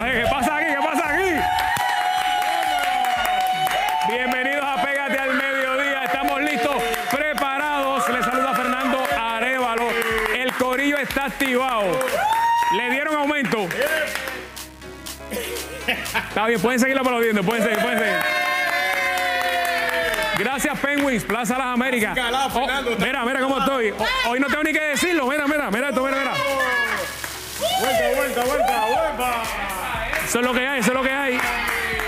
¿Qué pasa aquí? ¿Qué pasa aquí? Bienvenidos a Pégate al Mediodía. Estamos listos, preparados. Les saluda Fernando Arevalo. El corillo está activado. ¿Le dieron aumento? Está bien, pueden seguir aplaudiendo, pueden seguir, pueden seguir. Gracias, Penguins, Plaza Las Américas. Oh, mira, mira cómo estoy. Oh, Hoy no tengo ni que decirlo. Mira, mira, mira Eso es lo que hay, eso es lo que hay.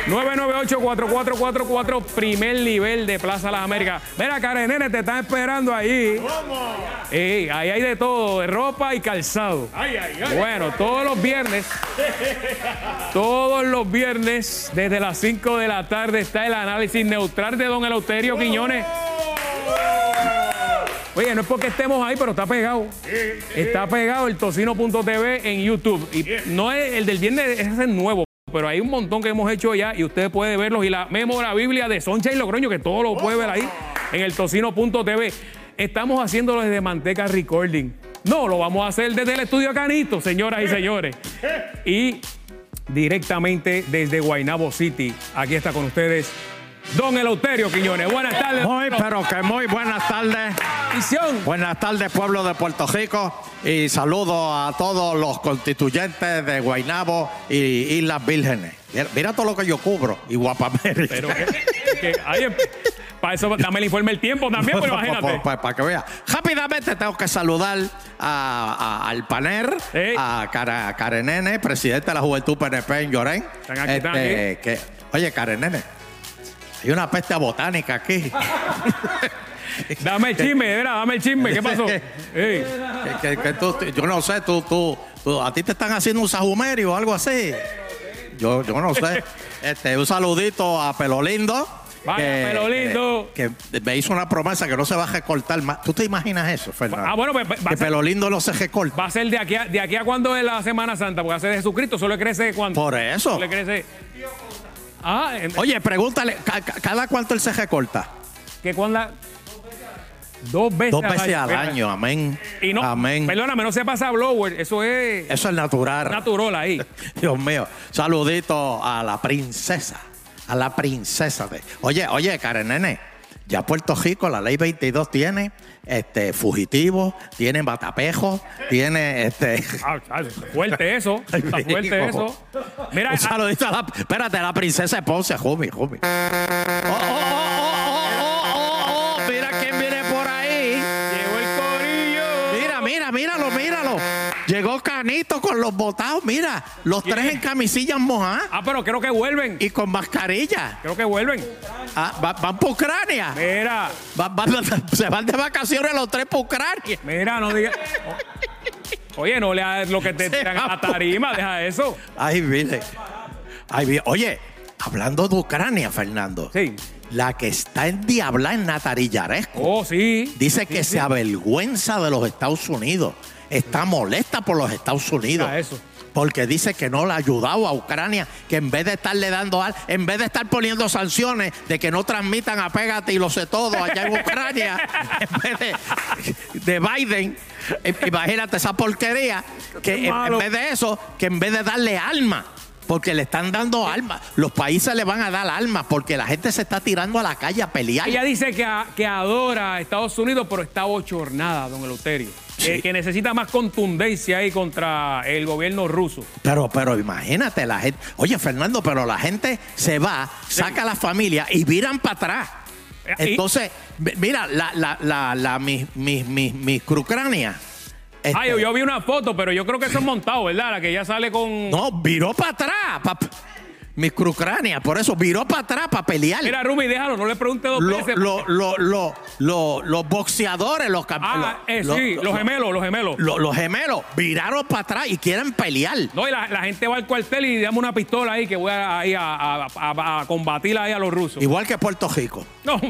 998-4444, primer nivel de Plaza Las Américas. Mira, Karen Nene, te están esperando ahí. ¿Cómo? Ey, ahí hay de todo, de ropa y calzado. Ay, ay, ay. Bueno, todos los viernes, todos los viernes, desde las 5 de la tarde, está el análisis neutral de Don Eleuterio Quiñones. Oye, no es porque estemos ahí, pero está pegado. Está pegado el tocino.tv en YouTube. Y no es el del viernes, ese es el nuevo. Pero hay un montón que hemos hecho ya y usted puede verlos. Y la memora Biblia de Soncha y Logroño, que todo lo puede ver ahí en el tocino.tv. Estamos haciéndolo desde Manteca Recording. No, lo vamos a hacer desde el estudio Canito, señoras y señores. Y directamente desde Guaynabo City. Aquí está con ustedes Don Eleuterio Quiñones. Buenas tardes. Muy, pero que muy buenas tardes. Visión. Buenas tardes, pueblo de Puerto Rico. Y saludo a todos los constituyentes de Guaynabo y Islas Vírgenes. Mira, mira todo lo que yo cubro. Y Guapamérica. Pero que, que hay- para eso dame el informe el tiempo también, pero imagínate. Para que vea. Rápidamente tengo que saludar a- a- al PANER, a Cara- Karenene, presidente de la Juventud PNP en Llorén. Están aquí, están que, oye, Karenene, hay una peste botánica aquí. Dame el chisme, mira, dame el chisme. ¿Qué pasó? Ey, Que- que- que tú- yo no sé, tú, tú, tú- a ti te están haciendo un sajumerio o algo así. Yo, yo no sé. Este, un saludito a Pelo Lindo. Vaya, Pelo Lindo. Que, que me hizo una promesa que no se va a recortar más. ¿Tú te imaginas eso, Fernando? Ah, bueno, pues va a que ser- Pelo Lindo no se recorta. va a ser de aquí a, de aquí a cuando es la Semana Santa, porque hace de Jesucristo solo le crece cuánto. Por eso. Le crece. Ah, en- Oye, pregúntale, ca- ca- ¿cada cuánto él se recorta? que cuando. Dos veces, Dos veces al año, amén. Y no, amén. perdóname, no se pasa blower, eso es Eso es natural. natural ahí. Dios mío, saludito a la princesa, a la princesa de. Oye, oye, Karen Nene, ya Puerto Rico, la ley 22 tiene este fugitivo, tiene batapejo, tiene este. Ah, ah, fuerte eso, está fuerte eso. Mira, Un ah, saludito a la. Espérate, la princesa de Ponce, Jumi, Jumi. Oh, oh, oh, oh, oh, Con los botados, mira, los ¿Quién? tres en camisillas mojadas Ah, pero creo que vuelven. y con mascarilla. Creo que vuelven. Ah, va- van para Ucrania. Mira, Va- se van de vacaciones los tres para Ucrania. mira, no digas. Oye, no le hagas lo que te Se tiran a va la tarima, deja eso. Ay, mire. Ay, mire. Oye, hablando de Ucrania, Fernando. Sí. La que está en Diabla en Natarillaresco. Oh, sí. Dice que se avergüenza de los Estados Unidos. Está molesta por los Estados Unidos. Eso. Porque dice que no le ha ayudado a Ucrania, que en vez de estarle dando al, en vez de estar poniendo sanciones de que no transmitan a Pégate y lo sé todo allá en Ucrania, en vez de, de Biden, eh, imagínate esa porquería, que en, vez de eso, que en vez de darle alma, porque le están dando alma, los países le van a dar alma, porque la gente se está tirando a la calle a pelear. Ella dice que, a- que adora a Estados Unidos, pero está bochornada, don Eleuterio. Que, necesita más contundencia ahí contra el gobierno ruso. Pero, pero imagínate, la gente. Oye, Fernando, pero la gente se va, saca a la familia y viran para atrás. Eh, Entonces, mi- mira, la, la, la, la, mis, mis, mis, mis este, Ay, yo, yo vi una foto, pero yo creo que eso es montado, ¿verdad? La que ya sale con. No, viró para atrás. pa- mis crucranias, por eso viró para atrás para pelear. Mira, Rumi, déjalo, no le pregunte dos Lo- veces. lo- lo- lo- lo- los boxeadores, los ah, campeones. eh, sí, los gemelos, los gemelos. los gemelos viraron para atrás y quieren pelear. No, y la, la gente va al cuartel y dame una pistola ahí que voy a, ahí a, a- a- a combatir ahí a los rusos. Igual que Puerto Rico. No.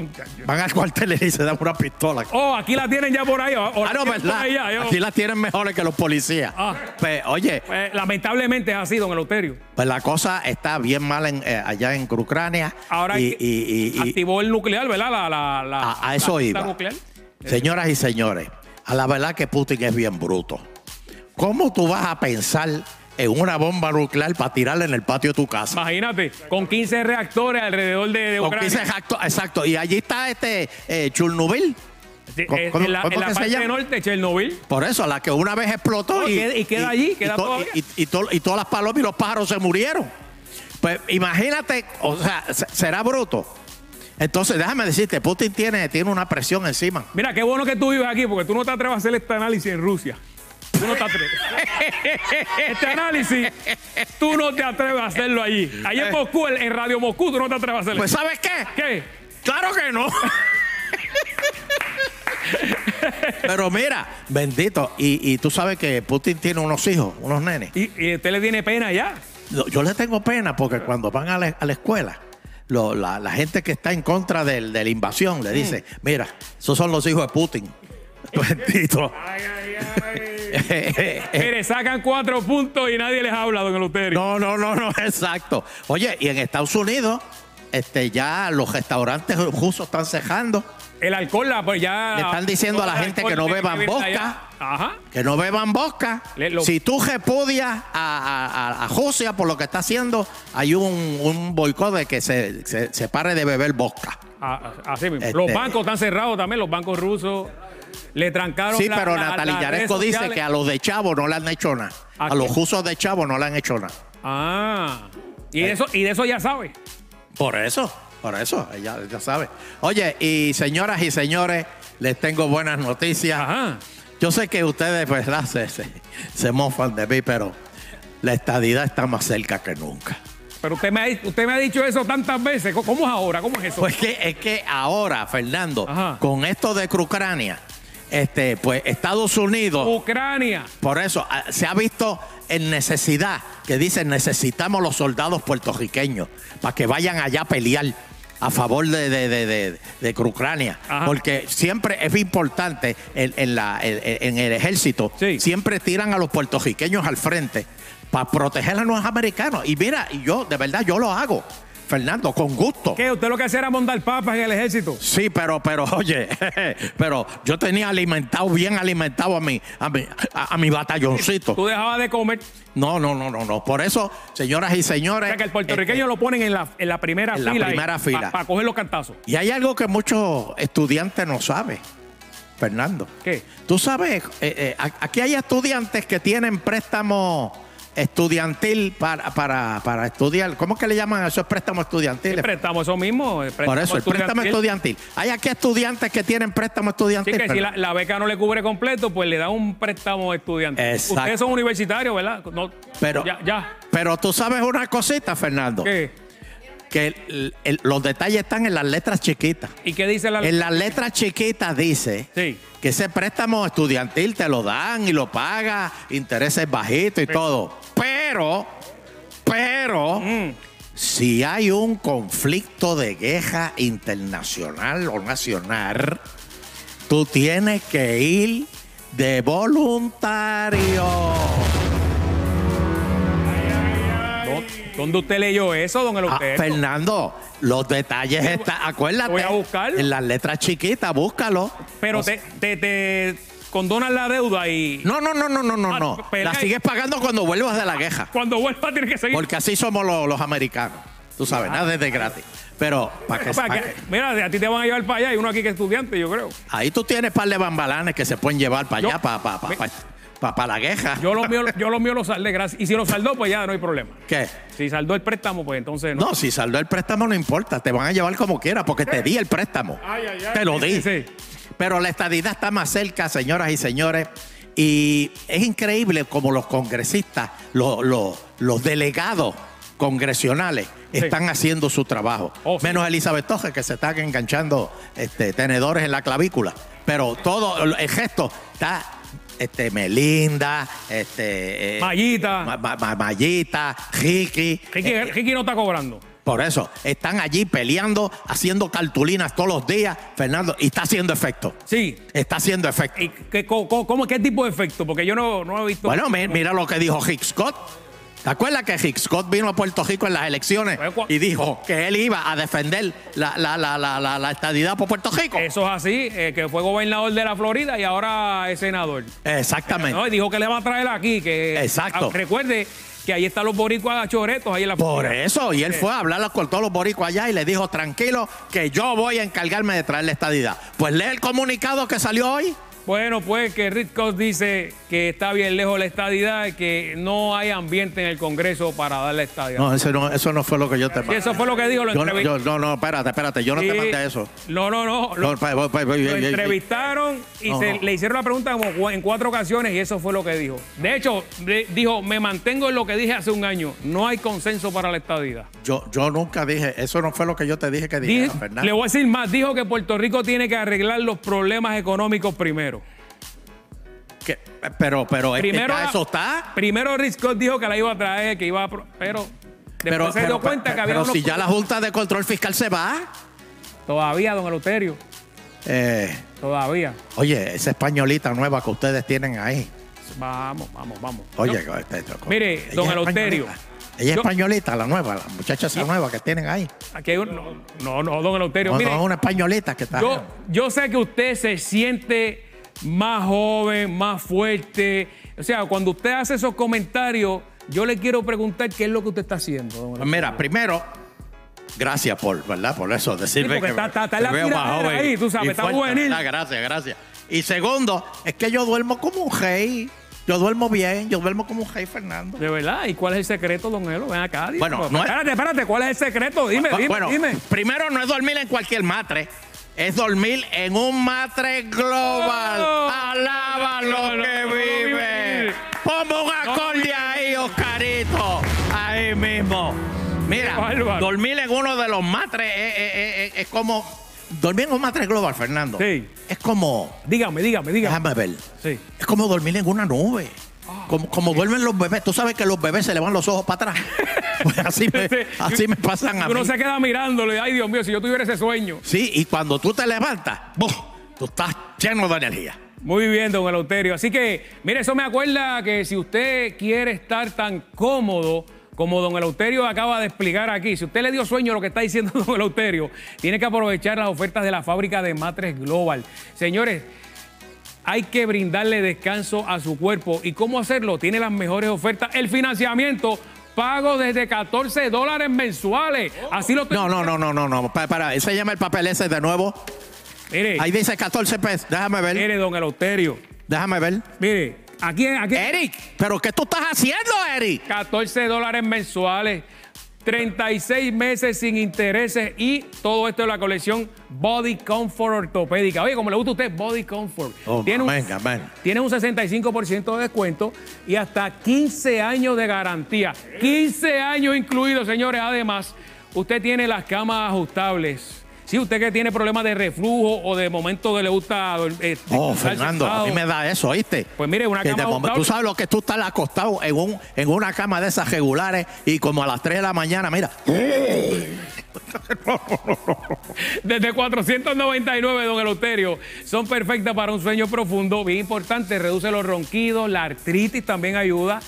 Van al cuartel y se dan una pistola. oh, aquí la tienen ya por ahí. o- la Ah, no, ¿verdad? ahí ya, yo- Aquí las tienen mejores que los policías. Ah. Pues, oye, Eh, lamentablemente es así, don Eleuterio. pues la cosa está bien mal en, eh, allá en Ucrania. Ahora y, activó el nuclear, ¿verdad? La, la, la, a, a eso la- iba. nuclear. Señoras y señores, a la verdad que Putin es bien bruto. ¿Cómo tú vas a pensar en una bomba nuclear para tirarla en el patio de tu casa. Imagínate, con 15 reactores alrededor de, de Con Ucrania. 15 exacto, exacto. Y allí está este eh, Chernobyl. Sí, ¿Cómo- eh, cómo- en la, cómo en la que se parte llama? norte, Chernobyl. Por eso, la que una vez explotó No, y, queda- y queda allí, queda to- todavía. y- y to- y todas las palomas y los pájaros se murieron. Pues imagínate, o sea, se- será bruto. Entonces, déjame decirte, Putin tiene, tiene una presión encima. Mira, qué bueno que tú vives aquí, porque tú no te atreves a hacer este análisis en Rusia. Tú no te atreves. Este análisis, tú no te atreves a hacerlo allí. Allí en Moscú, en en Radio Moscú, tú no te atreves a hacerlo. Pues, ¿sabes qué? ¿Qué? Claro que no. Pero mira, bendito, y, y tú sabes que Putin tiene unos hijos, unos nenes. ¿Y, y usted le tiene pena ya? Yo le tengo pena porque cuando van a la, a la escuela, lo- la, la gente que está en contra del- de la invasión le dice, mira, esos son los hijos de Putin. Bendito. Mire, sacan cuatro puntos y nadie les habla, don Eleuterio. No, no, no, no, exacto. Oye, y en Estados Unidos, este, ya los restaurantes rusos están cejando, El alcohol, la, pues ya. Le están diciendo a la gente que no beban allá. Ajá. que no beban lo- Si tú repudias a, a, a- Rusia por lo que está haciendo, hay un, un boicot de que se, se, se pare de beber vodka. Ah, Así mismo. Este- Los bancos están cerrados también, los bancos rusos. Le trancaron. Sí, la- pero la- Natalia Yaresco dice sociales. que a los de Chavo no le han hecho nada. ¿A A, los rusos de Chavo no le han hecho nada. Ah. Y, Eh. de eso, y de eso ya sabe. Por eso, por eso, ella ya sabe. Oye, y señoras y señores, les tengo buenas noticias. Ajá. Yo sé que ustedes, ¿verdad? Se, se, se mofan de mí, pero la estadidad está más cerca que nunca. Pero usted me, ha, usted me ha dicho eso tantas veces. ¿Cómo- ¿Cómo es ahora? ¿Cómo es eso? Pues que, es que ahora, Fernando, Ajá. con esto de Ucrania, este, pues Estados Unidos, Ucrania. por eso ah, se ha visto en necesidad, que dicen necesitamos los soldados puertorriqueños para que vayan allá a pelear a favor de, de, de, de- de Ucrania. Ajá. Porque siempre es importante en, en la, en, en el ejército, Sí. siempre tiran a los puertorriqueños al frente para proteger a los americanos. Y mira, y yo, de verdad, yo lo hago, Fernando, con gusto. ¿Qué? ¿Usted lo que hacía era mandar papas en el ejército? Sí, pero, pero, oye, pero yo tenía alimentado, bien alimentado a mi, a mi, a, a mi batalloncito. Tú dejabas de comer. No, no, no, no, no. Por eso, señoras y O señores. sea, que el puertorriqueño este, lo ponen en la, en la primera En la fila. primera fila. Para coger los cantazos. y hay algo que muchos estudiantes no saben, Fernando. ¿Qué? Tú sabes, eh, eh, aquí hay estudiantes que tienen préstamo estudiantil para, para, para estudiar. ¿Cómo es que le llaman a esos préstamos estudiantiles? Préstamo, eso mismo. el Por préstamo eso, el préstamo estudiantil. estudiantil. Hay aquí estudiantes que tienen préstamo Sí, estudiantil. que si la, la beca no le cubre completo, pues le da un préstamo estudiante. Exacto. Ustedes son universitarios, ¿verdad? No, Pero, ya, ya. pero tú sabes una cosita, Fernando, ¿Qué? Que el- el- los detalles están en las letras chiquitas. ¿Y qué dice la En las letras chiquitas dice Sí. que ese préstamo estudiantil te lo dan y lo pagas, intereses bajitos y todo. Pero, pero, Mm. si hay un conflicto de guerra internacional o nacional, tú tienes que ir de voluntario. ¿Dónde usted leyó eso, don Ah, Eleuterio? Fernando, los detalles están, acuérdate. voy a buscarlo. En las letras chiquitas, búscalo. Pero O sea, te, te, te condonan la deuda y No, no, no, no, no, no, Ah, no. La sigues pagando cuando vuelvas de la guerra. cuando vuelva tienes que seguir. Porque así somos los, los americanos. Tú sabes, nada es de gratis. Pero para que, O sea, pa' que- mira, a ti te van a llevar para allá y uno aquí que es estudiante, yo creo. ahí tú tienes par de bambalanes que se pueden llevar para Yo- allá, para pa, pa, me- pa- pa- pa la guerra. Yo lo mío, yo lo mío lo saldé, gracias. Y si lo saldó, pues ya no hay problema. ¿Qué? Si saldó el préstamo, pues entonces no. No, si saldó el préstamo no importa, te van a llevar como quieras porque te di el préstamo. Ay, ay, ay. Te lo di. Sí, sí. Pero la estadidad está más cerca, señoras y señores. Y es increíble como los congresistas, los, los- los delegados congresionales están haciendo su trabajo. Oh. Menos Elizabeth Toje, que se está enganchando este, tenedores en la clavícula. Pero todo el gesto está este, Melinda, este, eh, Mayita. Ma- Ma- Ma- Mayita, Ricky. Ricky, Eh, Ricky no está cobrando. por eso, están allí peleando, haciendo cartulinas todos los días, Fernando, y está haciendo efecto. Sí. Está haciendo efecto. ¿Y qué, cómo, qué tipo de efecto? Porque yo no, no he visto. Bueno, mi- mira lo que dijo Rick Scott. ¿Te acuerdas que Rick Scott vino a Puerto Rico en las elecciones Pues, y dijo que él iba a defender la, la, la, la, la, estadidad por Puerto Rico? Eso es así, eh, que fue gobernador de la Florida y ahora es senador. Exactamente. No, y dijo que le va a traer aquí, que Exacto. Ah, recuerde que ahí están los boricuas choretos ahí en la Por Florida. eso, y él Sí. fue a hablar con todos los boricos allá y le dijo, tranquilo, que yo voy a encargarme de traer la estadidad. Pues lee el comunicado que salió hoy. Bueno, pues que Rick Scott dice que está bien lejos la estadidad y que no hay ambiente en el Congreso para dar la estadidad. No, eso no, eso no fue lo que yo te Y eso fue lo que dijo, lo Yo no, yo- no, no, espérate, espérate, yo no te mandé eso. No, no, no. Lo, No, pa- pa- pa- lo y- y- y- entrevistaron y se- le hicieron la pregunta como en cuatro ocasiones y eso fue lo que dijo. De hecho, de- dijo, me mantengo en lo que dije hace un año. No hay consenso para la estadidad. Yo, yo nunca dije, eso no fue lo que yo te dije que Dije- dijera, Fernando. le voy a decir más. Dijo que Puerto Rico tiene que arreglar los problemas económicos primero. Que- pero, pero, que Primero, ya eso está. primero Rick Scott dijo que la iba a traer, que iba a... Pero después Pero, se pero- dio cuenta que pero había unos si ya la Junta de Control Fiscal se va, Todavía, don Eleuterio. eh, Todavía. oye, esa españolita nueva que ustedes tienen ahí. Vamos, vamos, vamos. Oye, No, este- este- Mire, don es Eleuterio. españolita. Ella es Yo- españolita, la nueva, la muchacha esa nueva que tienen ahí. aquí hay un- no, no, no, don Eleuterio. No, mire, no, es una españolita que está. Yo, yo sé que usted se siente más joven, más fuerte. O sea, cuando usted hace esos comentarios, yo le quiero preguntar qué es lo que usted está haciendo. don Pues mira, primero, gracias por, ¿verdad? Por eso, decirme porque que está- está- está me la veo más joven ahí, tú sabes, y está fuerte, juvenil. ¿verdad? Gracias, gracias. Y segundo, es que yo duermo como un rey. Yo duermo bien, yo duermo como un rey, Fernando. De verdad, ¿y cuál es el secreto, don Elo? Ven acá. dime. Bueno, no es- espérate, espérate, ¿cuál es el secreto? Dime, dime, bueno, dime. primero no es dormir en cualquier matre. Es dormir en un matre global. Oh. Alaba lo No, no, que no, vive. vivir. Ponme un acorde ahí, Oscarito. Ahí mismo. Mira, dormir en uno de los matres es, es- es- es como. Dormir en un matre global, Fernando. Sí. Es como. Dígame, dígame, dígame. Déjame ver. Sí. Es como dormir en una nube. Como, como duermen los bebés. Tú sabes que los bebés se le van los ojos para atrás. Pues así me, así me pasan a mí. Uno se queda mirándolo y, ay, Dios mío, si yo tuviera ese sueño. Sí, y cuando tú te levantas, ¡buf! tú estás lleno de energía. Muy bien, don Eleuterio. Así que, mire, eso me acuerda que si usted quiere estar tan cómodo como don Eleuterio acaba de explicar aquí, si usted le dio sueño a lo que está diciendo don Eleuterio, tiene que aprovechar las ofertas de la fábrica de Matres Global. Señores, hay que brindarle descanso a su cuerpo. ¿Y cómo hacerlo? Tiene las mejores ofertas. El financiamiento, pago desde 14 dólares mensuales. Así lo No, no, no, no, no, no. Para, para, ese llama el papel ese de nuevo. Mire, Ahí dice 14 pesos. Déjame ver. mire, don Eleuterio. Déjame ver. Mire, aquí, aquí. Eric, ¿pero qué tú estás haciendo, Eric? 14 dólares mensuales, 36 meses sin intereses y todo esto de la colección Body Comfort Ortopédica. Oye, como le gusta a usted, Body Comfort. Oh, tiene, un, tiene un 65% de descuento y hasta 15 años de garantía. 15 años incluidos, señores. Además, usted tiene las camas ajustables. Si usted que tiene problemas de reflujo o de momento que le gusta... eh, Oh, Fernando, a sentado, mí me da eso, ¿oíste? Pues mire, una Que cama. Tú sabes lo que tú estás acostado en, un, en una cama de esas regulares y como a las 3 de la mañana, mira. Desde 499, don Eleuterio, son perfectas para un sueño profundo, bien importante, reduce los ronquidos, la artritis también ayuda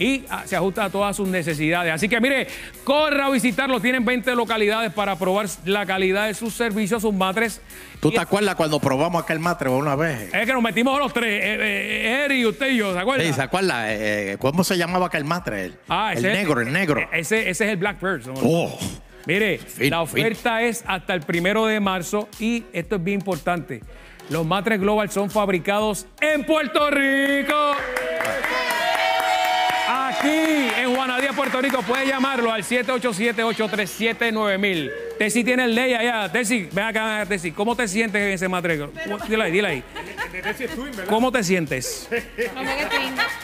y ah, se ajusta a todas sus necesidades. Así que mire, corra a visitarlos, tienen 20 localidades para probar la calidad de sus servicios, sus matres. ¿Tú te acuerdas cuando probamos aquel matre una vez? es que nos metimos los tres, eh, eh, Eri, usted y yo, ¿se acuerdan? Sí, ¿se acuerda? Eh, ¿Cómo se llamaba aquel matre? El, Ah, el ese- negro, el negro. eh, Ese, ese es el Blackbird. don Oh, Mire, Fin, la oferta es hasta el primero de marzo y esto es bien importante. Los matres Global son fabricados en Puerto Rico. Aquí en Juanadía, Puerto Rico, puede llamarlo al 787-837-9000. Tessy tiene el ley allá. Tessy, ven acá, Tessy. ¿Cómo te sientes en ese matre? Dile ahí, dile ahí. ¿Cómo te sientes?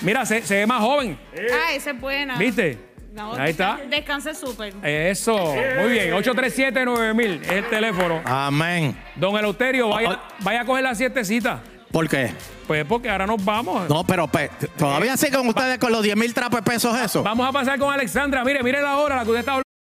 Mira, se, se ve más joven. Ah, esa es buena. ¿Viste? No, Ahí está. Descanse súper. Eso, muy bien. 837-9000 es el teléfono. amén. Don Eleuterio, vaya, vaya a coger la sietecita. ¿Por qué? Pues porque ahora nos vamos. No, pero pe- todavía siguen ustedes con los 10 mil trapos de pesos eso. Vamos a pasar con Alexandra. Mire, mire la hora, la que usted está